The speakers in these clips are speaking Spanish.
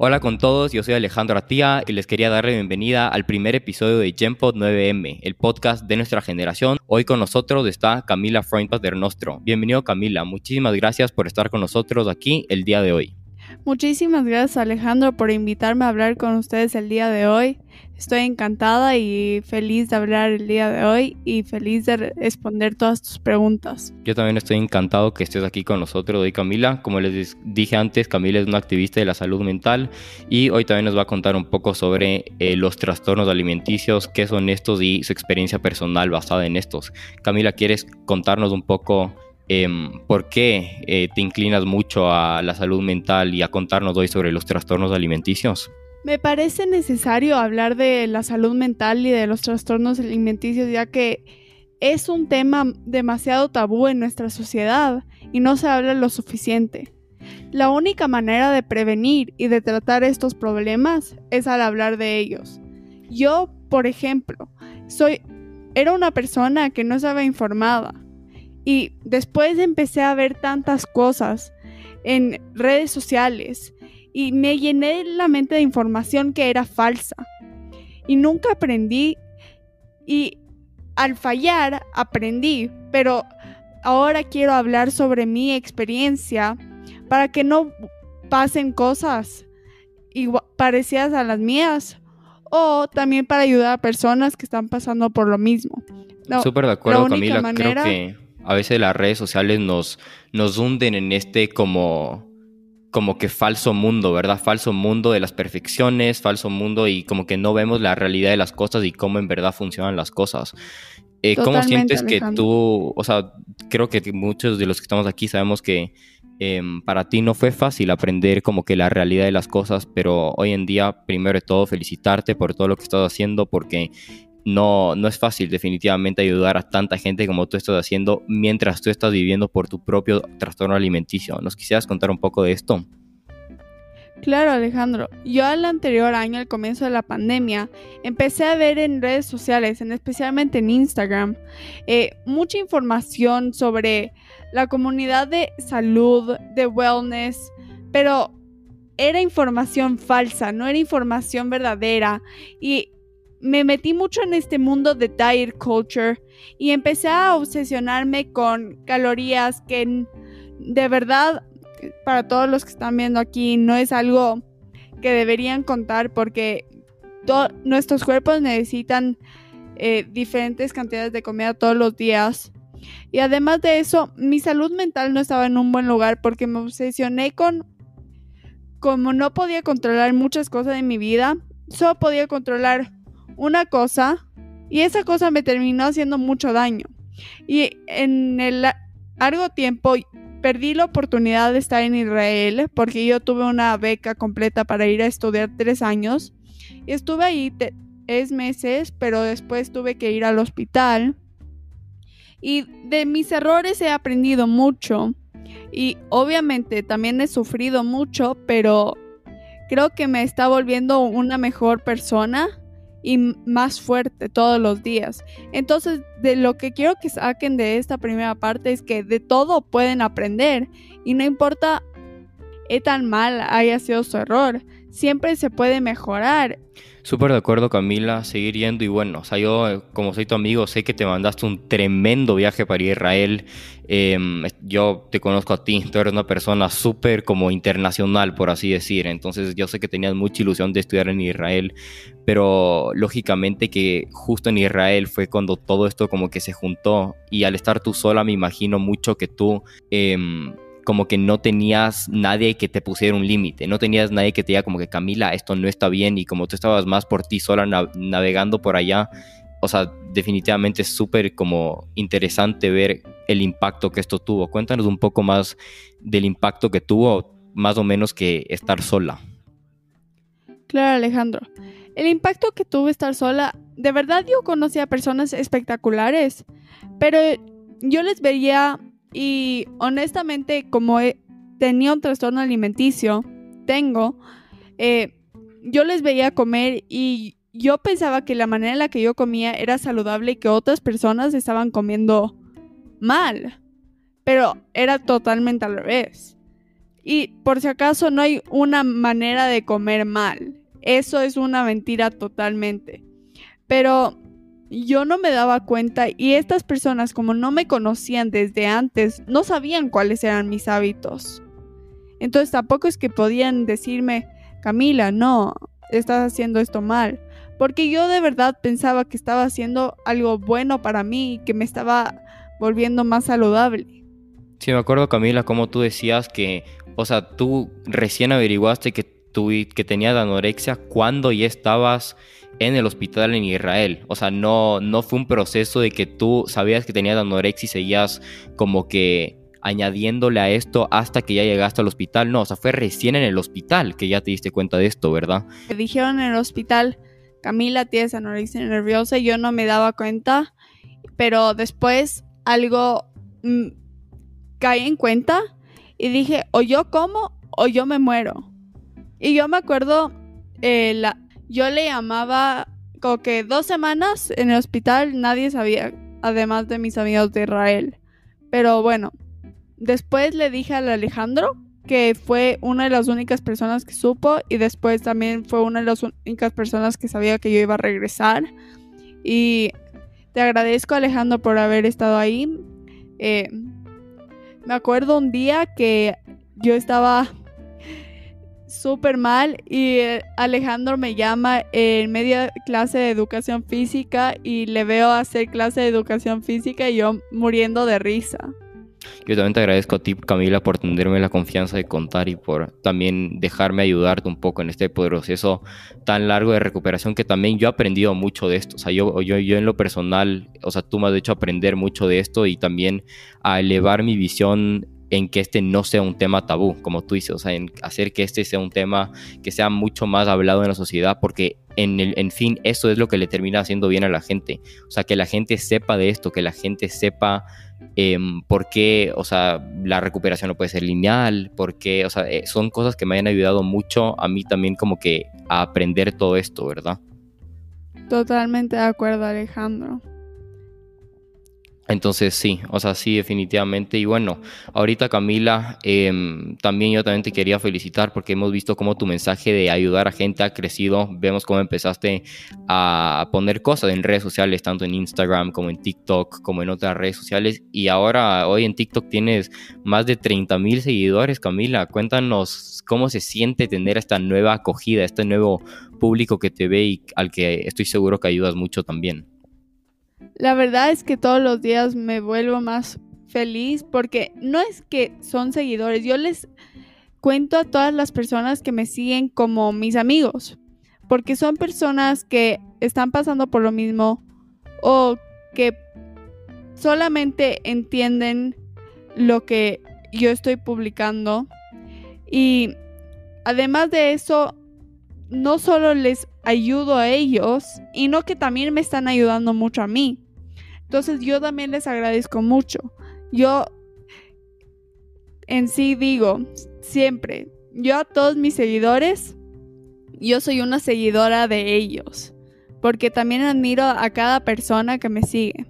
Hola con todos, yo soy Alejandro Atía y les quería dar la bienvenida al primer episodio de GenPod 9M, el podcast de nuestra generación. Hoy con nosotros está Camila Freund Paternostro. Bienvenido Camila, muchísimas gracias por estar con nosotros aquí el día de hoy. Muchísimas gracias Alejandro por invitarme a hablar con ustedes el día de hoy. Estoy encantada y feliz de hablar el día de hoy y feliz de responder todas tus preguntas. Yo también estoy encantado que estés aquí con nosotros hoy Camila. Como les dije antes, Camila es una activista de la salud mental y hoy también nos va a contar un poco sobre eh, los trastornos alimenticios, qué son estos y su experiencia personal basada en estos. Camila, ¿quieres contarnos un poco Em, ¿Por qué eh, te inclinas mucho a la salud mental y a contarnos hoy sobre los trastornos alimenticios? Me parece necesario hablar de la salud mental y de los trastornos alimenticios ya que es un tema demasiado tabú en nuestra sociedad y no se habla lo suficiente. La única manera de prevenir y de tratar estos problemas es al hablar de ellos. Yo, por ejemplo, soy era una persona que no estaba informada y después empecé a ver tantas cosas en redes sociales y me llené la mente de información que era falsa. Y nunca aprendí y al fallar aprendí, pero ahora quiero hablar sobre mi experiencia para que no pasen cosas parecidas a las mías o también para ayudar a personas que están pasando por lo mismo. Súper de acuerdo, Camila. Creo que a veces las redes sociales nos, nos hunden en este como, como que falso mundo, ¿verdad? Falso mundo de las perfecciones, falso mundo y como que no vemos la realidad de las cosas y cómo en verdad funcionan las cosas. Eh, ¿Cómo sientes que tú, o sea, creo que muchos de los que estamos aquí sabemos que em, para ti no fue fácil aprender como que la realidad de las cosas, pero hoy en día, primero de todo, felicitarte por todo lo que estás haciendo, porque no, no es fácil definitivamente ayudar a tanta gente como tú estás haciendo mientras tú estás viviendo por tu propio trastorno alimenticio. ¿Nos quisieras contar un poco de esto? Claro, Alejandro. Yo el anterior año, al comienzo de la pandemia, empecé a ver en redes sociales, en, especialmente en Instagram, eh, mucha información sobre la comunidad de salud, de wellness, pero era información falsa, no era información verdadera. Y me metí mucho en este mundo de diet culture y empecé a obsesionarme con calorías que de verdad para todos los que están viendo aquí no es algo que deberían contar porque nuestros cuerpos necesitan eh, diferentes cantidades de comida todos los días. Y además de eso, mi salud mental no estaba en un buen lugar porque me obsesioné con como no podía controlar muchas cosas en mi vida, solo podía controlar una cosa y esa cosa me terminó haciendo mucho daño. Y en el largo tiempo perdí la oportunidad de estar en Israel porque yo tuve una beca completa para ir a estudiar tres años. Y estuve ahí tres meses, pero después tuve que ir al hospital. Y de mis errores he aprendido mucho. Y obviamente también he sufrido mucho, pero creo que me está volviendo una mejor persona y más fuerte todos los días. Entonces, de lo que quiero que saquen de esta primera parte es que de todo pueden aprender y no importa qué tan mal haya sido su error, siempre se puede mejorar. Súper de acuerdo, Camila, seguir yendo y bueno, o sea, yo como soy tu amigo, sé que te mandaste un tremendo viaje para Israel. Em, yo te conozco a ti, tú eres una persona súper como internacional, por así decir. Entonces yo sé que tenías mucha ilusión de estudiar en Israel, pero lógicamente que justo en Israel fue cuando todo esto como que se juntó y al estar tú sola me imagino mucho que tú... Em, como que no tenías nadie que te pusiera un límite, no tenías nadie que te diga como que Camila, esto no está bien y como tú estabas más por ti sola navegando por allá, o sea, definitivamente es súper como interesante ver el impacto que esto tuvo. Cuéntanos un poco más del impacto que tuvo, más o menos que estar sola. Claro, Alejandro. El impacto que tuvo estar sola, de verdad yo conocí a personas espectaculares, pero yo les veía y honestamente, como tenía un trastorno alimenticio, tengo, eh, yo les veía comer y yo pensaba que la manera en la que yo comía era saludable y que otras personas estaban comiendo mal. Pero era totalmente al revés. Y por si acaso no hay una manera de comer mal. Eso es una mentira totalmente. Pero yo no me daba cuenta y estas personas como no me conocían desde antes, no sabían cuáles eran mis hábitos. Entonces tampoco es que podían decirme, Camila, no, estás haciendo esto mal. Porque yo de verdad pensaba que estaba haciendo algo bueno para mí y que me estaba volviendo más saludable. Sí, me acuerdo Camila, como tú decías que, o sea, tú recién averiguaste que, tú, que tenías anorexia cuando ya estabas en el hospital en Israel. O sea, no, no fue un proceso de que tú sabías que tenías anorexia y seguías como que añadiéndole a esto hasta que ya llegaste al hospital. No, o sea, fue recién en el hospital que ya te diste cuenta de esto, ¿verdad? Me dijeron en el hospital, Camila, tienes anorexia nerviosa yo no me daba cuenta, pero después algo mm, caí en cuenta y dije, o yo como o yo me muero. Y yo me acuerdo, eh, la, yo le llamaba como que dos semanas en el hospital, nadie sabía, además de mis amigos de Israel. Pero bueno, después le dije al Alejandro que fue una de las únicas personas que supo y después también fue una de las únicas personas que sabía que yo iba a regresar. Y te agradezco Alejandro por haber estado ahí. Eh, me acuerdo un día que yo estaba súper mal y eh, Alejandro me llama en media clase de educación física y le veo hacer clase de educación física y yo muriendo de risa. Yo también te agradezco a ti, Camila, por tenerme la confianza de contar y por también dejarme ayudarte un poco en este proceso tan largo de recuperación que también yo he aprendido mucho de esto. O sea, yo, yo, yo en lo personal, o sea, tú me has hecho aprender mucho de esto y también a elevar mi visión en que este no sea un tema tabú, como tú dices, o sea, en hacer que este sea un tema que sea mucho más hablado en la sociedad, porque en, el, en fin, eso es lo que le termina haciendo bien a la gente, o sea, que la gente sepa de esto, que la gente sepa eh, por qué, o sea, la recuperación no puede ser lineal, porque, o sea, eh, son cosas que me han ayudado mucho a mí también como que a aprender todo esto, ¿verdad? Totalmente de acuerdo, Alejandro. Entonces sí, o sea, sí, definitivamente. Y bueno, ahorita Camila, em, también yo también te quería felicitar porque hemos visto cómo tu mensaje de ayudar a gente ha crecido. Vemos cómo empezaste a poner cosas en redes sociales, tanto en Instagram como en TikTok, como en otras redes sociales. Y ahora, hoy en TikTok tienes más de 30 mil seguidores, Camila. Cuéntanos cómo se siente tener esta nueva acogida, este nuevo público que te ve y al que estoy seguro que ayudas mucho también. La verdad es que todos los días me vuelvo más feliz porque no es que son seguidores, yo les cuento a todas las personas que me siguen como mis amigos, porque son personas que están pasando por lo mismo o que solamente entienden lo que yo estoy publicando y además de eso no solo les ayudo a ellos, y no que también me están ayudando mucho a mí. Entonces yo también les agradezco mucho. Yo en sí digo, siempre, yo a todos mis seguidores, yo soy una seguidora de ellos, porque también admiro a cada persona que me sigue.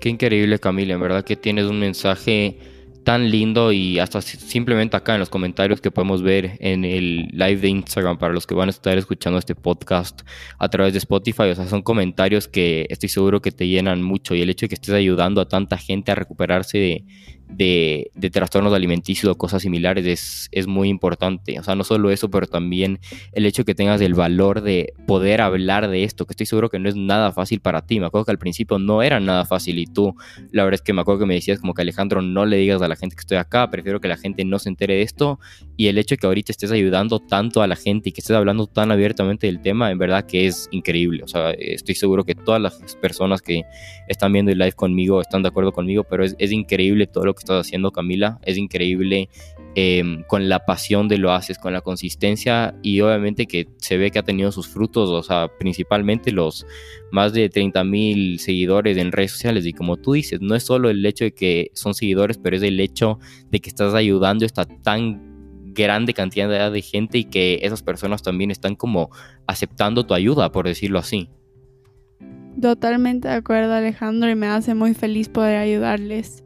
Qué increíble Camila, en verdad que tienes un mensaje tan lindo y hasta simplemente acá en los comentarios que podemos ver en el live de Instagram para los que van a estar escuchando este podcast a través de Spotify, o sea, son comentarios que estoy seguro que te llenan mucho y el hecho de que estés ayudando a tanta gente a recuperarse de, de, trastornos alimenticios o cosas similares es, es, muy importante. O sea, no solo eso, pero también el hecho de que tengas el valor de poder hablar de esto, que estoy seguro que no es nada fácil para ti. Me acuerdo que al principio no era nada fácil y tú, la verdad es que me acuerdo que me decías como que Alejandro, no le digas a la gente que estoy acá, prefiero que la gente no se entere de esto. Y el hecho de que ahorita estés ayudando tanto a la gente y que estés hablando tan abiertamente del tema, en verdad que es increíble. O sea, estoy seguro que todas las personas que están viendo el live conmigo están de acuerdo conmigo, pero es, es increíble todo lo que estás haciendo, Camila. Es increíble em, con la pasión de lo haces, con la consistencia y obviamente que se ve que ha tenido sus frutos, o sea, principalmente los más de 30 mil seguidores en redes sociales. Y como tú dices, no es solo el hecho de que son seguidores, pero es el hecho de que estás ayudando a esta tan grande cantidad de gente y que esas personas también están como aceptando tu ayuda, por decirlo así. Totalmente de acuerdo Alejandro y me hace muy feliz poder ayudarles.